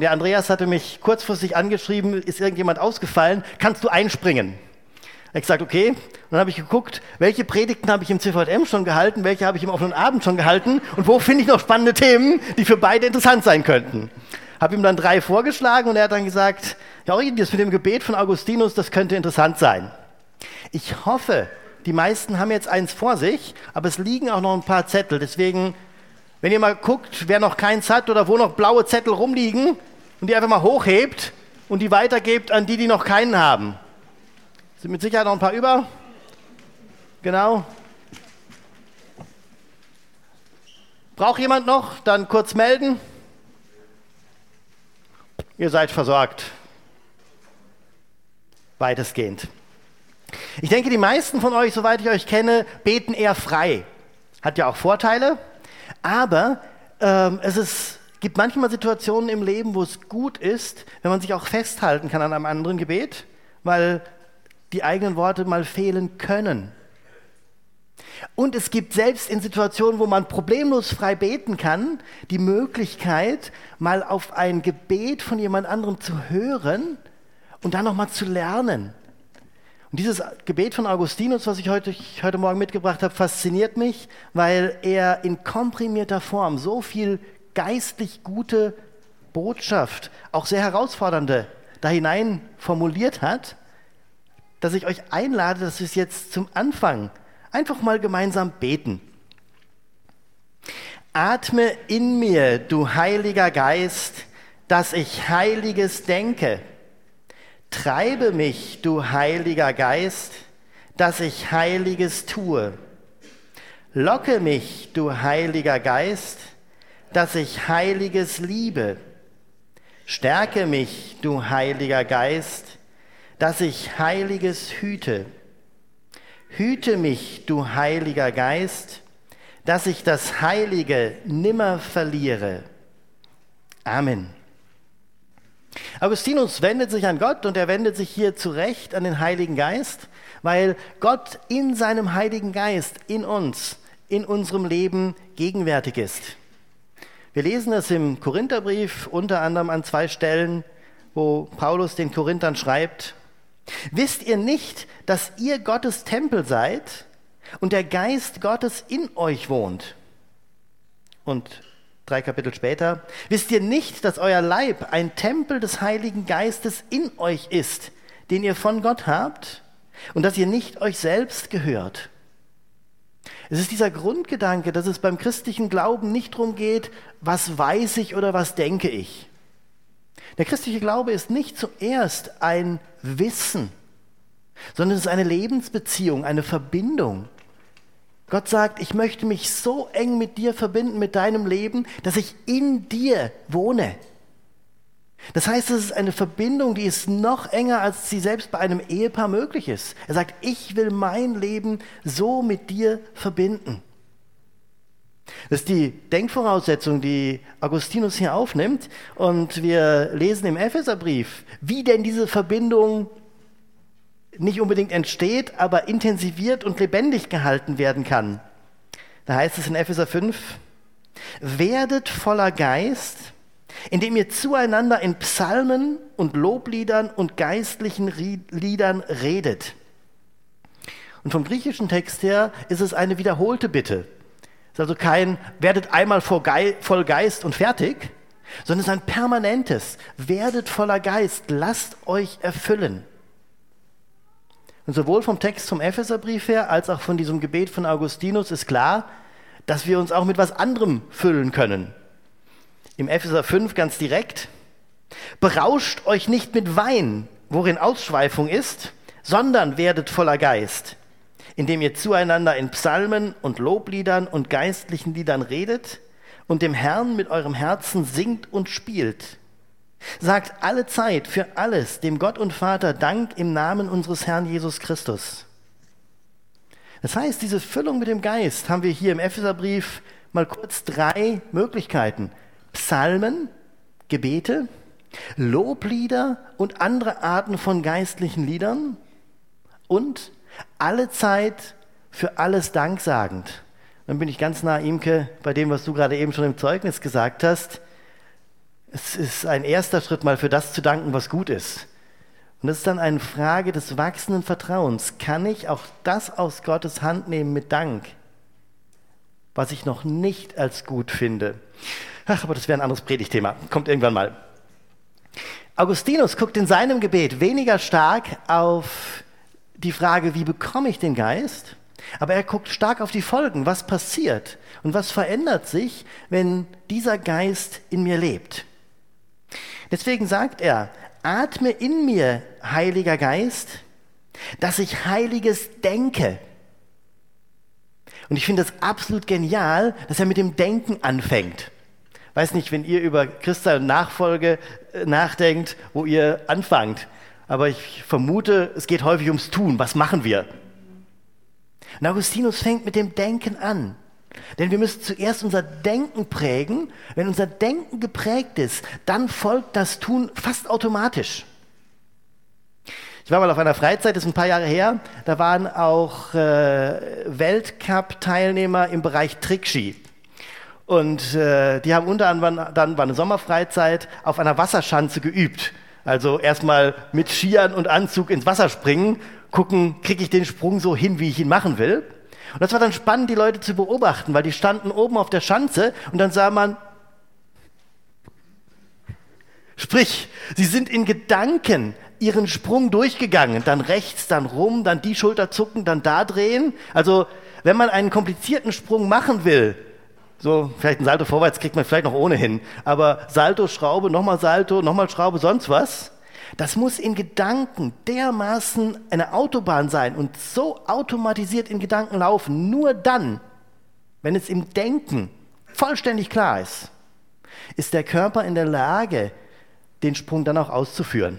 Der Andreas hatte mich kurzfristig angeschrieben, ist irgendjemand ausgefallen, kannst du einspringen? Ich gesagt, okay. Und dann habe ich geguckt, welche Predigten habe ich im CVM schon gehalten, welche habe ich im offenen Abend schon gehalten und wo finde ich noch spannende Themen, die für beide interessant sein könnten. Habe ihm dann drei vorgeschlagen und er hat dann gesagt, ja, das mit dem Gebet von Augustinus, das könnte interessant sein. Ich hoffe, die meisten haben jetzt eins vor sich, aber es liegen auch noch ein paar Zettel. Deswegen, wenn ihr mal guckt, wer noch keins hat oder wo noch blaue Zettel rumliegen und die einfach mal hochhebt und die weitergebt an die, die noch keinen haben. Sind mit Sicherheit noch ein paar über. Genau. Braucht jemand noch? Dann kurz melden. Ihr seid versorgt. Weitestgehend. Ich denke, die meisten von euch, soweit ich euch kenne, beten eher frei. Hat ja auch Vorteile. Aber ähm, es ist, gibt manchmal Situationen im Leben, wo es gut ist, wenn man sich auch festhalten kann an einem anderen Gebet, weil die eigenen Worte mal fehlen können. Und es gibt selbst in Situationen, wo man problemlos frei beten kann, die Möglichkeit, mal auf ein Gebet von jemand anderem zu hören und dann nochmal zu lernen. Und dieses Gebet von Augustinus, was ich heute, heute Morgen mitgebracht habe, fasziniert mich, weil er in komprimierter Form so viel geistlich gute Botschaft, auch sehr herausfordernde, da hinein formuliert hat dass ich euch einlade, dass wir es jetzt zum Anfang einfach mal gemeinsam beten. Atme in mir, du Heiliger Geist, dass ich Heiliges denke. Treibe mich, du Heiliger Geist, dass ich Heiliges tue. Locke mich, du Heiliger Geist, dass ich Heiliges liebe. Stärke mich, du Heiliger Geist, dass ich Heiliges hüte. Hüte mich, du Heiliger Geist, dass ich das Heilige nimmer verliere. Amen. Augustinus wendet sich an Gott und er wendet sich hier zurecht an den Heiligen Geist, weil Gott in seinem Heiligen Geist in uns, in unserem Leben gegenwärtig ist. Wir lesen es im Korintherbrief unter anderem an zwei Stellen, wo Paulus den Korinthern schreibt, Wisst ihr nicht, dass ihr Gottes Tempel seid und der Geist Gottes in euch wohnt? Und drei Kapitel später, wisst ihr nicht, dass euer Leib ein Tempel des Heiligen Geistes in euch ist, den ihr von Gott habt und dass ihr nicht euch selbst gehört? Es ist dieser Grundgedanke, dass es beim christlichen Glauben nicht darum geht, was weiß ich oder was denke ich. Der christliche Glaube ist nicht zuerst ein Wissen, sondern es ist eine Lebensbeziehung, eine Verbindung. Gott sagt, ich möchte mich so eng mit dir verbinden, mit deinem Leben, dass ich in dir wohne. Das heißt, es ist eine Verbindung, die ist noch enger, als sie selbst bei einem Ehepaar möglich ist. Er sagt, ich will mein Leben so mit dir verbinden. Das ist die Denkvoraussetzung, die Augustinus hier aufnimmt. Und wir lesen im Epheserbrief, wie denn diese Verbindung nicht unbedingt entsteht, aber intensiviert und lebendig gehalten werden kann. Da heißt es in Epheser 5, werdet voller Geist, indem ihr zueinander in Psalmen und Lobliedern und geistlichen Liedern redet. Und vom griechischen Text her ist es eine wiederholte Bitte. Es ist also kein, werdet einmal voll Geist und fertig, sondern es ist ein permanentes, werdet voller Geist, lasst euch erfüllen. Und sowohl vom Text vom Epheserbrief her als auch von diesem Gebet von Augustinus ist klar, dass wir uns auch mit was anderem füllen können. Im Epheser 5 ganz direkt, berauscht euch nicht mit Wein, worin Ausschweifung ist, sondern werdet voller Geist indem ihr zueinander in Psalmen und Lobliedern und geistlichen Liedern redet und dem Herrn mit eurem Herzen singt und spielt. Sagt alle Zeit für alles dem Gott und Vater Dank im Namen unseres Herrn Jesus Christus. Das heißt, diese Füllung mit dem Geist haben wir hier im Epheserbrief mal kurz drei Möglichkeiten. Psalmen, Gebete, Loblieder und andere Arten von geistlichen Liedern und alle Zeit für alles danksagend. Dann bin ich ganz nah, Imke, bei dem, was du gerade eben schon im Zeugnis gesagt hast. Es ist ein erster Schritt mal für das zu danken, was gut ist. Und es ist dann eine Frage des wachsenden Vertrauens. Kann ich auch das aus Gottes Hand nehmen mit Dank, was ich noch nicht als gut finde? Ach, aber das wäre ein anderes Predigtthema. Kommt irgendwann mal. Augustinus guckt in seinem Gebet weniger stark auf die Frage, wie bekomme ich den Geist, aber er guckt stark auf die Folgen, was passiert und was verändert sich, wenn dieser Geist in mir lebt. Deswegen sagt er, atme in mir, Heiliger Geist, dass ich Heiliges denke. Und ich finde das absolut genial, dass er mit dem Denken anfängt. Weiß nicht, wenn ihr über Christa und Nachfolge äh, nachdenkt, wo ihr anfangt. Aber ich vermute, es geht häufig ums Tun. Was machen wir? Und Augustinus fängt mit dem Denken an. Denn wir müssen zuerst unser Denken prägen. Wenn unser Denken geprägt ist, dann folgt das Tun fast automatisch. Ich war mal auf einer Freizeit, das ist ein paar Jahre her, da waren auch äh, Weltcup-Teilnehmer im Bereich Trickski. Und äh, die haben unter anderem dann war eine Sommerfreizeit auf einer Wasserschanze geübt. Also erstmal mit Skiern und Anzug ins Wasser springen, gucken, kriege ich den Sprung so hin, wie ich ihn machen will. Und das war dann spannend, die Leute zu beobachten, weil die standen oben auf der Schanze und dann sah man, sprich, sie sind in Gedanken ihren Sprung durchgegangen, dann rechts, dann rum, dann die Schulter zucken, dann da drehen. Also wenn man einen komplizierten Sprung machen will, so, vielleicht ein Salto vorwärts kriegt man vielleicht noch ohnehin. Aber Salto, Schraube, nochmal Salto, nochmal Schraube, sonst was. Das muss in Gedanken dermaßen eine Autobahn sein und so automatisiert in Gedanken laufen. Nur dann, wenn es im Denken vollständig klar ist, ist der Körper in der Lage, den Sprung dann auch auszuführen.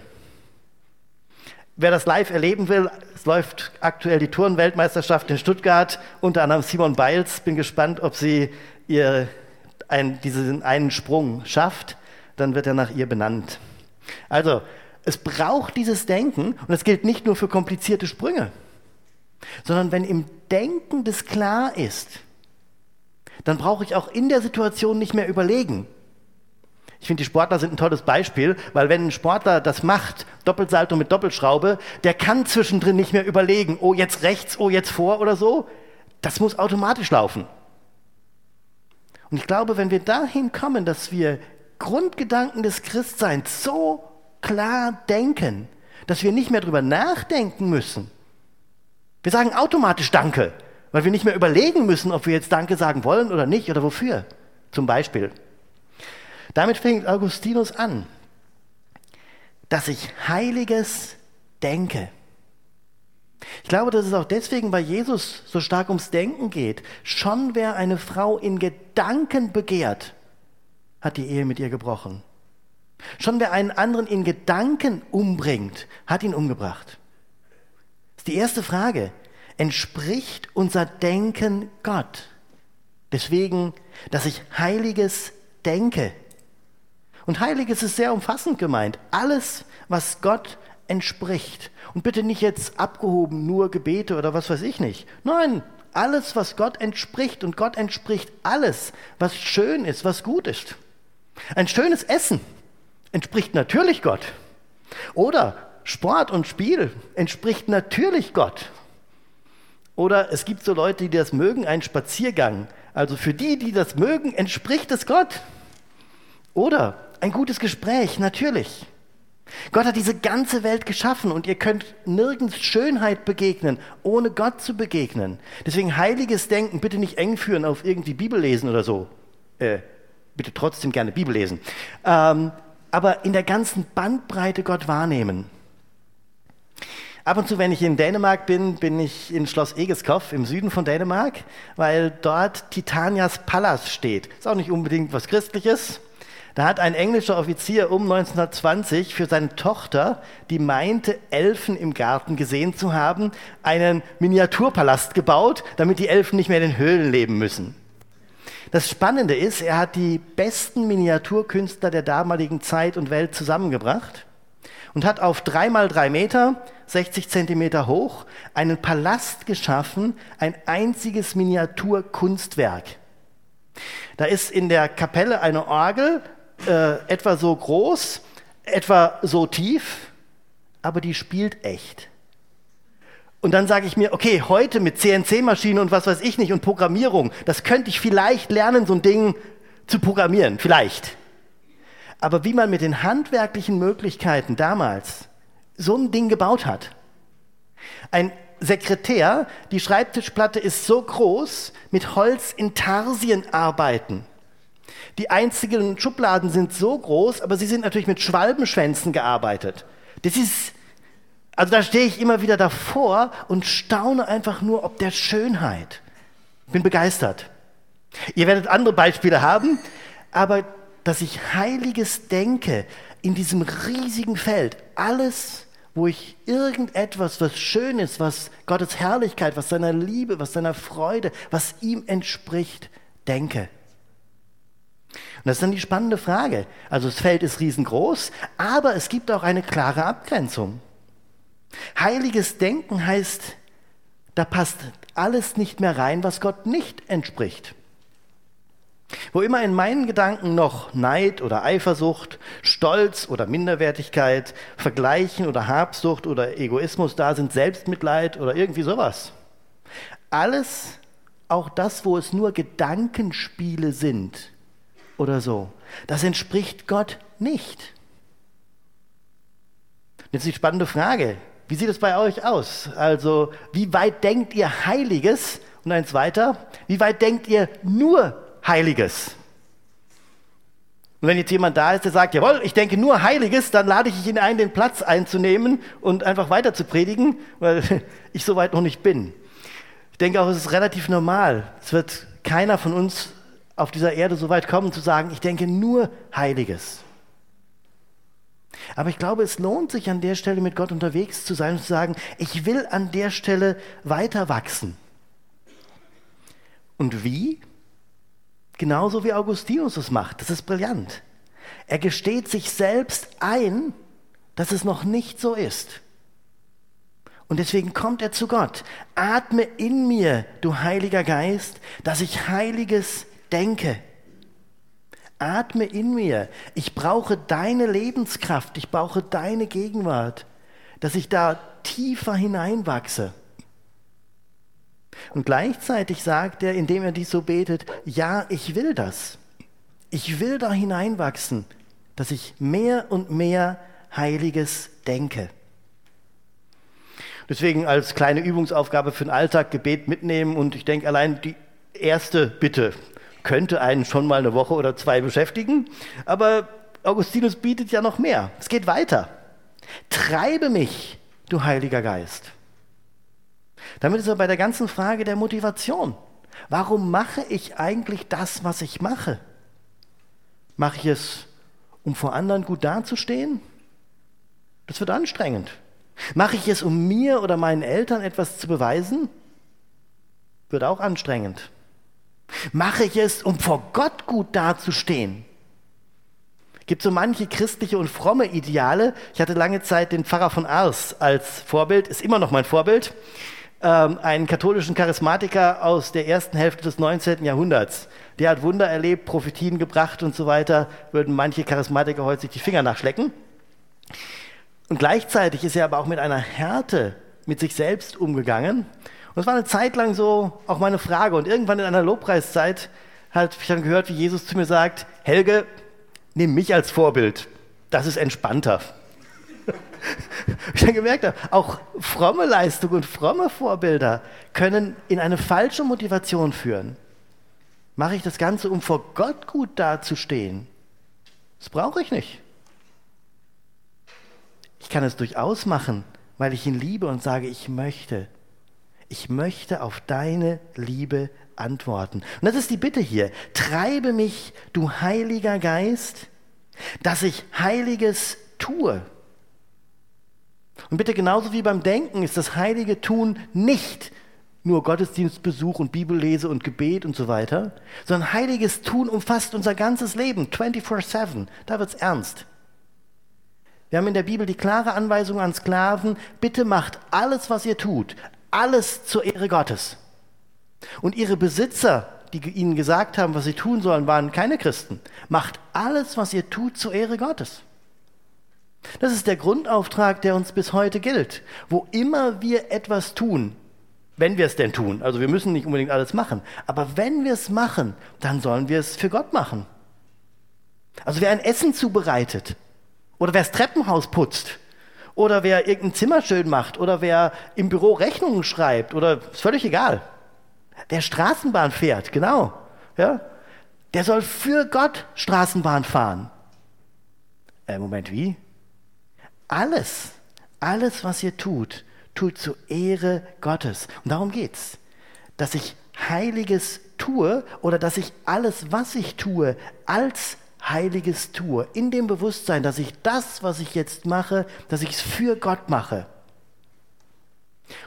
Wer das live erleben will, es läuft aktuell die Tourenweltmeisterschaft in Stuttgart, unter anderem Simon Biles. Bin gespannt, ob sie ihr ein, diesen einen Sprung schafft, dann wird er nach ihr benannt. Also, es braucht dieses Denken und es gilt nicht nur für komplizierte Sprünge, sondern wenn im Denken das klar ist, dann brauche ich auch in der Situation nicht mehr überlegen. Ich finde, die Sportler sind ein tolles Beispiel, weil wenn ein Sportler das macht, Doppelsalto mit Doppelschraube, der kann zwischendrin nicht mehr überlegen, oh jetzt rechts, oh jetzt vor oder so. Das muss automatisch laufen. Und ich glaube, wenn wir dahin kommen, dass wir Grundgedanken des Christseins so klar denken, dass wir nicht mehr darüber nachdenken müssen. Wir sagen automatisch Danke, weil wir nicht mehr überlegen müssen, ob wir jetzt Danke sagen wollen oder nicht oder wofür. Zum Beispiel. Damit fängt Augustinus an, dass ich Heiliges denke. Ich glaube, dass es auch deswegen bei Jesus so stark ums Denken geht. Schon wer eine Frau in Gedanken begehrt, hat die Ehe mit ihr gebrochen. Schon wer einen anderen in Gedanken umbringt, hat ihn umgebracht. Das ist die erste Frage. Entspricht unser Denken Gott? Deswegen, dass ich Heiliges denke. Und Heiliges ist sehr umfassend gemeint. Alles, was Gott entspricht. Und bitte nicht jetzt abgehoben, nur Gebete oder was weiß ich nicht. Nein, alles, was Gott entspricht. Und Gott entspricht alles, was schön ist, was gut ist. Ein schönes Essen entspricht natürlich Gott. Oder Sport und Spiel entspricht natürlich Gott. Oder es gibt so Leute, die das mögen, einen Spaziergang. Also für die, die das mögen, entspricht es Gott. Oder ein gutes Gespräch, natürlich. Gott hat diese ganze Welt geschaffen und ihr könnt nirgends Schönheit begegnen, ohne Gott zu begegnen. Deswegen heiliges Denken bitte nicht eng führen auf irgendwie Bibel lesen oder so. Äh, bitte trotzdem gerne Bibel lesen. Ähm, aber in der ganzen Bandbreite Gott wahrnehmen. Ab und zu, wenn ich in Dänemark bin, bin ich in Schloss Egeskov im Süden von Dänemark, weil dort Titanias Palast steht. Ist auch nicht unbedingt was Christliches, da hat ein englischer Offizier um 1920 für seine Tochter, die meinte, Elfen im Garten gesehen zu haben, einen Miniaturpalast gebaut, damit die Elfen nicht mehr in den Höhlen leben müssen. Das Spannende ist, er hat die besten Miniaturkünstler der damaligen Zeit und Welt zusammengebracht und hat auf drei mal drei Meter, 60 Zentimeter hoch, einen Palast geschaffen, ein einziges Miniaturkunstwerk. Da ist in der Kapelle eine Orgel, äh, etwa so groß, etwa so tief, aber die spielt echt. Und dann sage ich mir, okay, heute mit CNC-Maschinen und was weiß ich nicht und Programmierung, das könnte ich vielleicht lernen, so ein Ding zu programmieren, vielleicht. Aber wie man mit den handwerklichen Möglichkeiten damals so ein Ding gebaut hat. Ein Sekretär, die Schreibtischplatte ist so groß, mit Holz in Tarsien arbeiten. Die einzigen Schubladen sind so groß, aber sie sind natürlich mit Schwalbenschwänzen gearbeitet. Das ist also da stehe ich immer wieder davor und staune einfach nur ob der Schönheit. Bin begeistert. Ihr werdet andere Beispiele haben, aber dass ich Heiliges denke in diesem riesigen Feld, alles, wo ich irgendetwas, was schön ist, was Gottes Herrlichkeit, was seiner Liebe, was seiner Freude, was ihm entspricht, denke. Und das ist dann die spannende Frage. Also das Feld ist riesengroß, aber es gibt auch eine klare Abgrenzung. Heiliges Denken heißt, da passt alles nicht mehr rein, was Gott nicht entspricht. Wo immer in meinen Gedanken noch Neid oder Eifersucht, Stolz oder Minderwertigkeit, Vergleichen oder Habsucht oder Egoismus da sind, Selbstmitleid oder irgendwie sowas. Alles, auch das, wo es nur Gedankenspiele sind oder so, das entspricht Gott nicht. Jetzt die spannende Frage, wie sieht es bei euch aus? Also, wie weit denkt ihr Heiliges? Und eins weiter, wie weit denkt ihr nur Heiliges? Und wenn jetzt jemand da ist, der sagt, jawohl, ich denke nur Heiliges, dann lade ich ihn ein, den Platz einzunehmen und einfach weiter zu predigen, weil ich so weit noch nicht bin. Ich denke auch, es ist relativ normal. Es wird keiner von uns auf dieser Erde so weit kommen zu sagen, ich denke nur Heiliges. Aber ich glaube, es lohnt sich an der Stelle mit Gott unterwegs zu sein und zu sagen, ich will an der Stelle weiter wachsen. Und wie? Genauso wie Augustinus es macht. Das ist brillant. Er gesteht sich selbst ein, dass es noch nicht so ist. Und deswegen kommt er zu Gott. Atme in mir, du Heiliger Geist, dass ich Heiliges denke atme in mir. Ich brauche deine Lebenskraft, ich brauche deine Gegenwart, dass ich da tiefer hineinwachse. Und gleichzeitig sagt er, indem er dies so betet, ja, ich will das. Ich will da hineinwachsen, dass ich mehr und mehr Heiliges denke. Deswegen als kleine Übungsaufgabe für den Alltag Gebet mitnehmen und ich denke allein die erste Bitte, könnte einen schon mal eine Woche oder zwei beschäftigen, aber Augustinus bietet ja noch mehr. Es geht weiter. Treibe mich, du Heiliger Geist. Damit ist er bei der ganzen Frage der Motivation. Warum mache ich eigentlich das, was ich mache? Mache ich es, um vor anderen gut dazustehen? Das wird anstrengend. Mache ich es, um mir oder meinen Eltern etwas zu beweisen? Wird auch anstrengend. Mache ich es, um vor Gott gut dazustehen? Gibt so manche christliche und fromme Ideale. Ich hatte lange Zeit den Pfarrer von Ars als Vorbild, ist immer noch mein Vorbild. Ähm, einen katholischen Charismatiker aus der ersten Hälfte des 19. Jahrhunderts. Der hat Wunder erlebt, Prophetien gebracht und so weiter. Würden manche Charismatiker heute sich die Finger nachschlecken. Und gleichzeitig ist er aber auch mit einer Härte mit sich selbst umgegangen und es war eine Zeit lang so auch meine Frage. Und irgendwann in einer Lobpreiszeit habe ich dann gehört, wie Jesus zu mir sagt, Helge, nimm mich als Vorbild. Das ist entspannter. ich dann gemerkt habe, auch fromme Leistung und fromme Vorbilder können in eine falsche Motivation führen. Mache ich das Ganze, um vor Gott gut dazustehen? Das brauche ich nicht. Ich kann es durchaus machen, weil ich ihn liebe und sage, ich möchte ich möchte auf deine Liebe antworten. Und das ist die Bitte hier. Treibe mich, du Heiliger Geist, dass ich Heiliges tue. Und bitte genauso wie beim Denken ist das heilige Tun nicht nur Gottesdienstbesuch und Bibellese und Gebet und so weiter, sondern heiliges Tun umfasst unser ganzes Leben, 24/7. Da wird es ernst. Wir haben in der Bibel die klare Anweisung an Sklaven, bitte macht alles, was ihr tut, alles zur Ehre Gottes. Und ihre Besitzer die ihnen gesagt haben, was sie tun sollen, waren keine Christen. Macht alles, was ihr tut, zur Ehre Gottes. Das ist der Grundauftrag, der uns bis heute gilt. Wo immer wir etwas tun, wenn wir es denn tun, also wir müssen nicht unbedingt alles machen, aber wenn wir es machen, dann sollen wir es für Gott machen. Also wer ein Essen zubereitet oder wer das Treppenhaus putzt oder wer irgendein Zimmer schön macht oder wer im Büro Rechnungen schreibt oder ist völlig egal. Wer Straßenbahn fährt, genau, ja, der soll für Gott Straßenbahn fahren. Äh, Moment, wie? Alles, alles, was ihr tut, tut zur Ehre Gottes. Und darum geht's, dass ich Heiliges tue oder dass ich alles, was ich tue, als Heiliges tue, in dem Bewusstsein, dass ich das, was ich jetzt mache, dass ich es für Gott mache.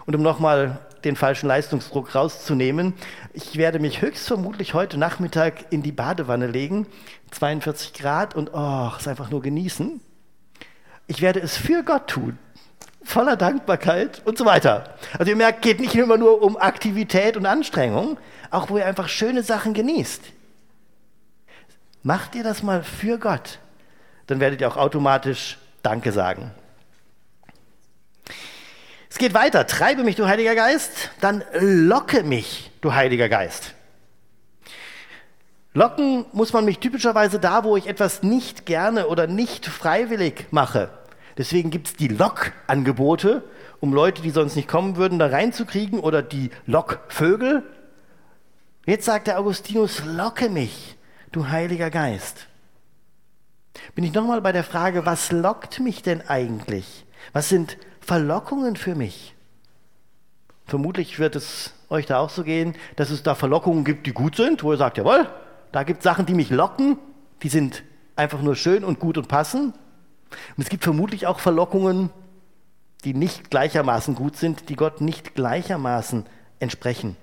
Und um nochmal den falschen Leistungsdruck rauszunehmen, ich werde mich höchstvermutlich heute Nachmittag in die Badewanne legen, 42 Grad und oh, es einfach nur genießen. Ich werde es für Gott tun, voller Dankbarkeit und so weiter. Also ihr merkt, geht nicht immer nur um Aktivität und Anstrengung, auch wo ihr einfach schöne Sachen genießt. Macht ihr das mal für Gott, dann werdet ihr auch automatisch Danke sagen. Es geht weiter. Treibe mich, du Heiliger Geist, dann locke mich, du Heiliger Geist. Locken muss man mich typischerweise da, wo ich etwas nicht gerne oder nicht freiwillig mache. Deswegen gibt es die Lockangebote, um Leute, die sonst nicht kommen würden, da reinzukriegen oder die Lockvögel. Jetzt sagt der Augustinus, locke mich du Heiliger Geist. Bin ich nochmal bei der Frage, was lockt mich denn eigentlich? Was sind Verlockungen für mich? Vermutlich wird es euch da auch so gehen, dass es da Verlockungen gibt, die gut sind, wo ihr sagt, jawohl, da gibt es Sachen, die mich locken, die sind einfach nur schön und gut und passen. Und es gibt vermutlich auch Verlockungen, die nicht gleichermaßen gut sind, die Gott nicht gleichermaßen entsprechen.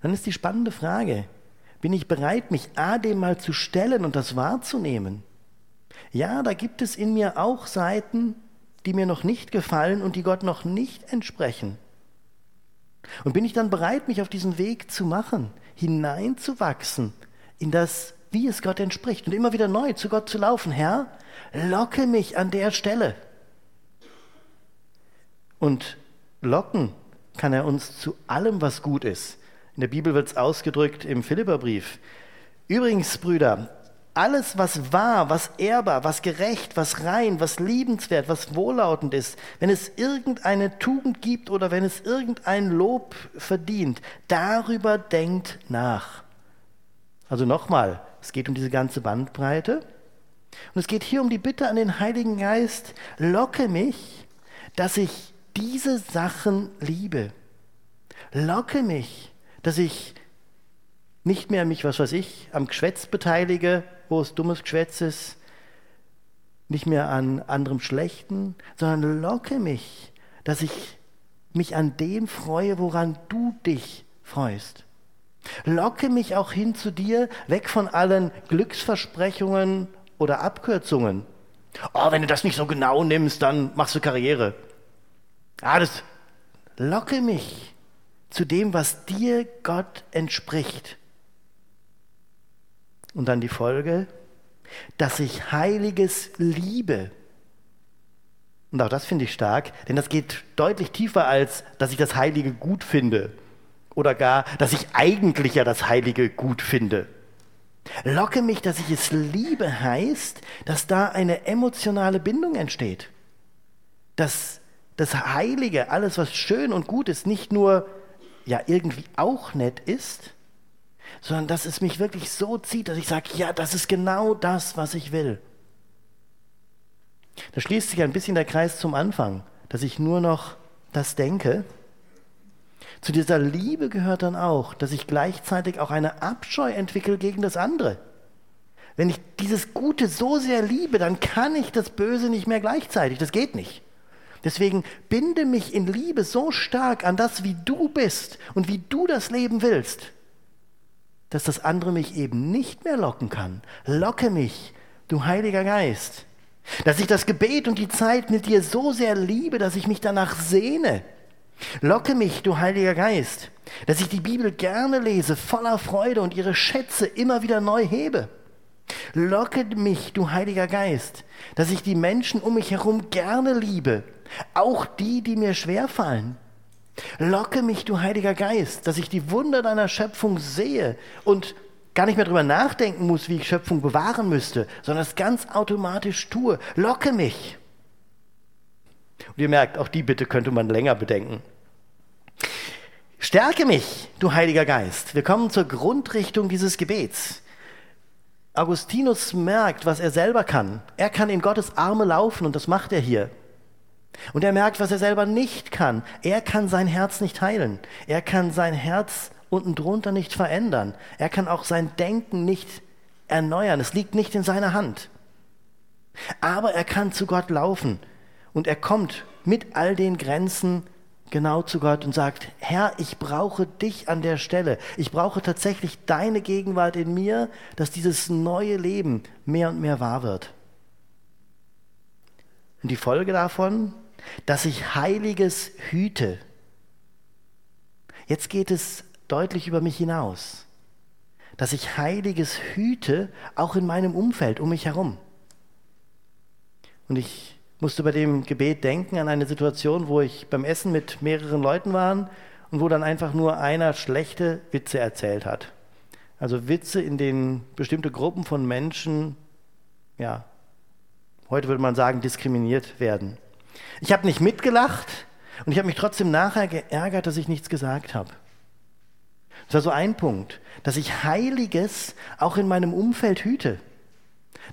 Dann ist die spannende Frage, bin ich bereit, mich A dem mal zu stellen und das wahrzunehmen? Ja, da gibt es in mir auch Seiten, die mir noch nicht gefallen und die Gott noch nicht entsprechen. Und bin ich dann bereit, mich auf diesen Weg zu machen, hineinzuwachsen in das, wie es Gott entspricht und immer wieder neu zu Gott zu laufen? Herr, locke mich an der Stelle. Und locken kann er uns zu allem, was gut ist. In der Bibel wird es ausgedrückt im Philipperbrief. Übrigens, Brüder, alles, was wahr, was ehrbar, was gerecht, was rein, was liebenswert, was wohllautend ist, wenn es irgendeine Tugend gibt oder wenn es irgendein Lob verdient, darüber denkt nach. Also nochmal, es geht um diese ganze Bandbreite. Und es geht hier um die Bitte an den Heiligen Geist, locke mich, dass ich diese Sachen liebe. Locke mich, dass ich nicht mehr mich, was weiß ich, am Geschwätz beteilige, wo es dummes Geschwätz ist, nicht mehr an anderem Schlechten, sondern locke mich, dass ich mich an dem freue, woran du dich freust. Locke mich auch hin zu dir, weg von allen Glücksversprechungen oder Abkürzungen. Oh, wenn du das nicht so genau nimmst, dann machst du Karriere. Ah, das locke mich zu dem, was dir Gott entspricht. Und dann die Folge, dass ich Heiliges liebe. Und auch das finde ich stark, denn das geht deutlich tiefer als, dass ich das Heilige gut finde oder gar, dass ich eigentlich ja das Heilige gut finde. Locke mich, dass ich es liebe, heißt, dass da eine emotionale Bindung entsteht. Dass das Heilige, alles was schön und gut ist, nicht nur ja irgendwie auch nett ist, sondern dass es mich wirklich so zieht, dass ich sage, ja, das ist genau das, was ich will. Da schließt sich ein bisschen der Kreis zum Anfang, dass ich nur noch das denke. Zu dieser Liebe gehört dann auch, dass ich gleichzeitig auch eine Abscheu entwickle gegen das andere. Wenn ich dieses Gute so sehr liebe, dann kann ich das Böse nicht mehr gleichzeitig. Das geht nicht. Deswegen binde mich in Liebe so stark an das, wie du bist und wie du das Leben willst, dass das andere mich eben nicht mehr locken kann. Locke mich, du Heiliger Geist. Dass ich das Gebet und die Zeit mit dir so sehr liebe, dass ich mich danach sehne. Locke mich, du Heiliger Geist, dass ich die Bibel gerne lese, voller Freude und ihre Schätze immer wieder neu hebe. Locke mich, du Heiliger Geist, dass ich die Menschen um mich herum gerne liebe, auch die, die mir schwerfallen. Locke mich, du Heiliger Geist, dass ich die Wunder deiner Schöpfung sehe und gar nicht mehr darüber nachdenken muss, wie ich Schöpfung bewahren müsste, sondern es ganz automatisch tue. Locke mich. Und ihr merkt, auch die Bitte könnte man länger bedenken. Stärke mich, du Heiliger Geist. Wir kommen zur Grundrichtung dieses Gebets. Augustinus merkt, was er selber kann. Er kann in Gottes Arme laufen und das macht er hier. Und er merkt, was er selber nicht kann. Er kann sein Herz nicht heilen. Er kann sein Herz unten drunter nicht verändern. Er kann auch sein Denken nicht erneuern. Es liegt nicht in seiner Hand. Aber er kann zu Gott laufen und er kommt mit all den Grenzen genau zu Gott und sagt, Herr, ich brauche dich an der Stelle. Ich brauche tatsächlich deine Gegenwart in mir, dass dieses neue Leben mehr und mehr wahr wird. Und die Folge davon, dass ich Heiliges hüte. Jetzt geht es deutlich über mich hinaus. Dass ich Heiliges hüte, auch in meinem Umfeld, um mich herum. Und ich musste bei dem Gebet denken an eine Situation, wo ich beim Essen mit mehreren Leuten war und wo dann einfach nur einer schlechte Witze erzählt hat. Also Witze, in denen bestimmte Gruppen von Menschen, ja, heute würde man sagen, diskriminiert werden. Ich habe nicht mitgelacht und ich habe mich trotzdem nachher geärgert, dass ich nichts gesagt habe. Das war so ein Punkt, dass ich Heiliges auch in meinem Umfeld hüte.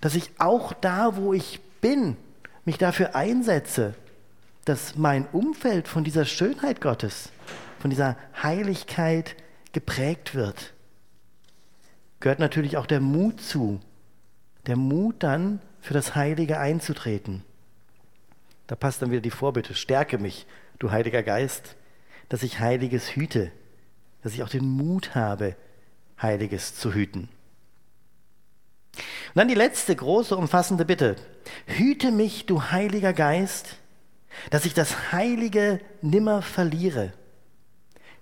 Dass ich auch da, wo ich bin, mich dafür einsetze, dass mein Umfeld von dieser Schönheit Gottes, von dieser Heiligkeit geprägt wird. Gehört natürlich auch der Mut zu, der Mut dann für das Heilige einzutreten. Da passt dann wieder die Vorbitte, stärke mich, du Heiliger Geist, dass ich Heiliges hüte, dass ich auch den Mut habe, Heiliges zu hüten. Und dann die letzte große, umfassende Bitte. Hüte mich, du Heiliger Geist, dass ich das Heilige nimmer verliere.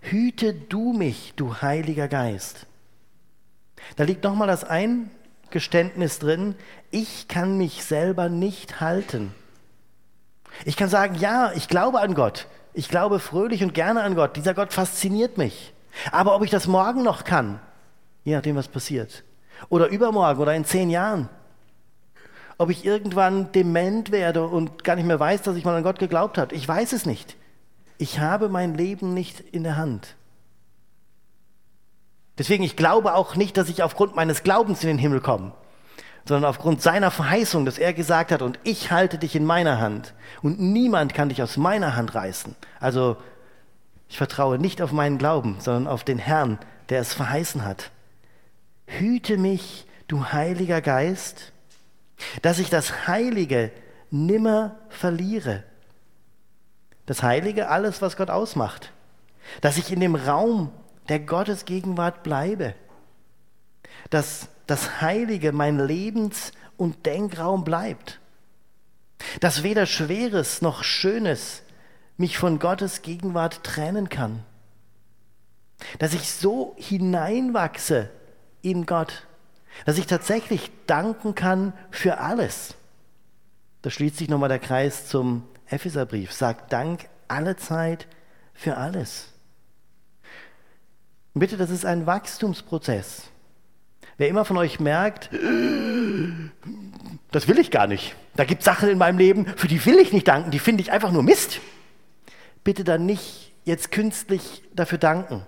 Hüte du mich, du Heiliger Geist. Da liegt nochmal das Eingeständnis drin, ich kann mich selber nicht halten. Ich kann sagen, ja, ich glaube an Gott. Ich glaube fröhlich und gerne an Gott. Dieser Gott fasziniert mich. Aber ob ich das morgen noch kann, je nachdem, was passiert, oder übermorgen oder in zehn Jahren, ob ich irgendwann dement werde und gar nicht mehr weiß, dass ich mal an Gott geglaubt habe, ich weiß es nicht. Ich habe mein Leben nicht in der Hand. Deswegen, ich glaube auch nicht, dass ich aufgrund meines Glaubens in den Himmel komme sondern aufgrund seiner Verheißung, dass er gesagt hat, und ich halte dich in meiner Hand und niemand kann dich aus meiner Hand reißen. Also ich vertraue nicht auf meinen Glauben, sondern auf den Herrn, der es verheißen hat. Hüte mich, du Heiliger Geist, dass ich das Heilige nimmer verliere. Das Heilige, alles, was Gott ausmacht. Dass ich in dem Raum der Gottesgegenwart bleibe. Dass das Heilige mein Lebens- und Denkraum bleibt. Dass weder Schweres noch Schönes mich von Gottes Gegenwart trennen kann. Dass ich so hineinwachse in Gott, dass ich tatsächlich danken kann für alles. Da schließt sich nochmal der Kreis zum Epheserbrief. Sagt Dank alle Zeit für alles. Bitte, das ist ein Wachstumsprozess. Wer immer von euch merkt, das will ich gar nicht. Da gibt es Sachen in meinem Leben, für die will ich nicht danken, die finde ich einfach nur Mist. Bitte dann nicht jetzt künstlich dafür danken.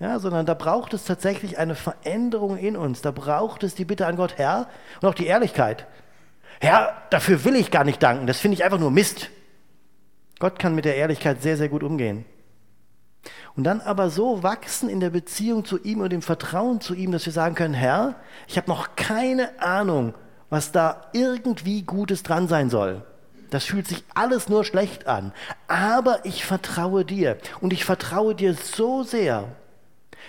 Ja, sondern da braucht es tatsächlich eine Veränderung in uns. Da braucht es die Bitte an Gott, Herr, und auch die Ehrlichkeit. Herr, dafür will ich gar nicht danken, das finde ich einfach nur Mist. Gott kann mit der Ehrlichkeit sehr, sehr gut umgehen. Und dann aber so wachsen in der Beziehung zu ihm und dem Vertrauen zu ihm, dass wir sagen können, Herr, ich habe noch keine Ahnung, was da irgendwie Gutes dran sein soll. Das fühlt sich alles nur schlecht an. Aber ich vertraue dir. Und ich vertraue dir so sehr,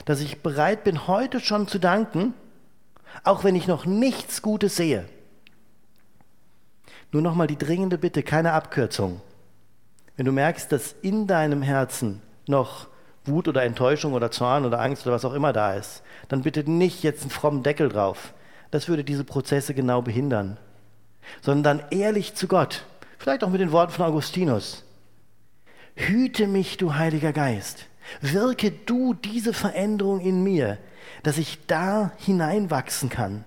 dass ich bereit bin, heute schon zu danken, auch wenn ich noch nichts Gutes sehe. Nur nochmal die dringende Bitte, keine Abkürzung. Wenn du merkst, dass in deinem Herzen noch Wut oder Enttäuschung oder Zorn oder Angst oder was auch immer da ist, dann bitte nicht jetzt einen frommen Deckel drauf. Das würde diese Prozesse genau behindern. Sondern dann ehrlich zu Gott, vielleicht auch mit den Worten von Augustinus. Hüte mich, du Heiliger Geist. Wirke du diese Veränderung in mir, dass ich da hineinwachsen kann.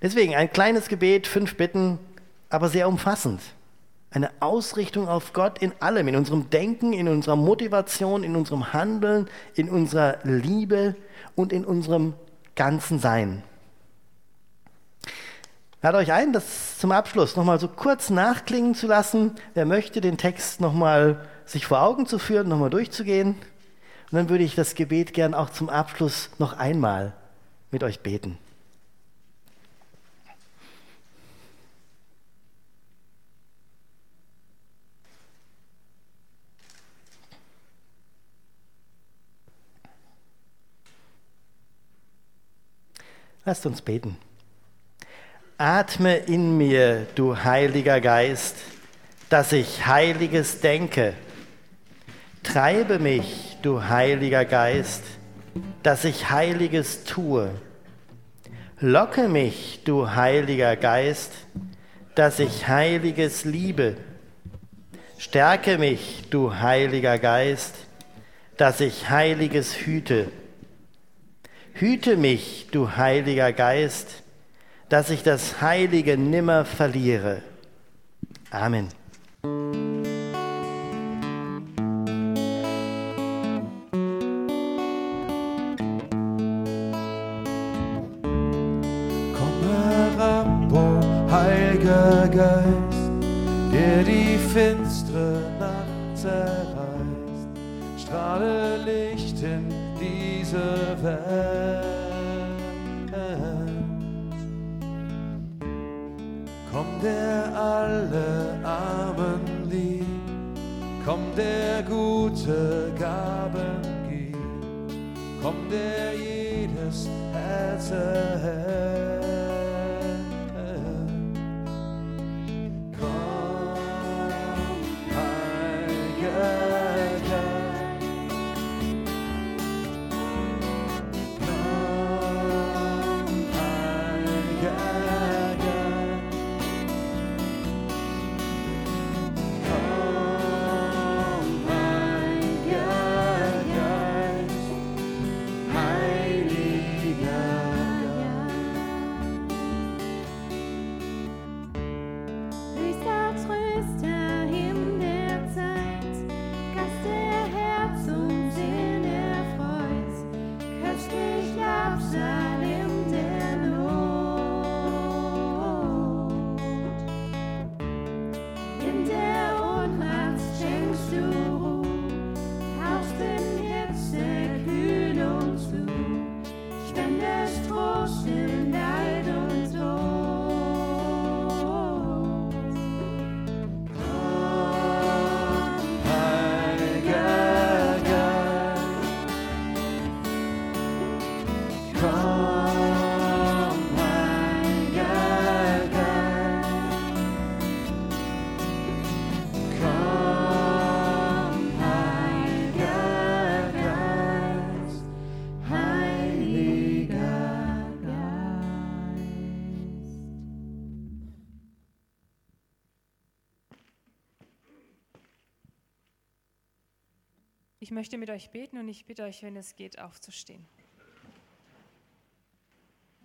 Deswegen ein kleines Gebet, fünf Bitten, aber sehr umfassend. Eine Ausrichtung auf Gott in allem, in unserem Denken, in unserer Motivation, in unserem Handeln, in unserer Liebe und in unserem ganzen Sein. Lade euch ein, das zum Abschluss nochmal so kurz nachklingen zu lassen. Wer möchte, den Text nochmal sich vor Augen zu führen, nochmal durchzugehen. Und dann würde ich das Gebet gern auch zum Abschluss noch einmal mit euch beten. Lasst uns beten. Atme in mir, du Heiliger Geist, dass ich Heiliges denke. Treibe mich, du Heiliger Geist, dass ich Heiliges tue. Locke mich, du Heiliger Geist, dass ich Heiliges liebe. Stärke mich, du Heiliger Geist, dass ich Heiliges hüte. Hüte mich, du Heiliger Geist, dass ich das Heilige nimmer verliere. Amen. Heiliger Geist, der die finstere Nacht zerreißt. Strahle Licht in diese Welt. Komm, der alle Armen liebt, komm, der gute Gaben gibt, komm, der jedes Herz erhält. Ich möchte mit euch beten und ich bitte euch, wenn es geht, aufzustehen.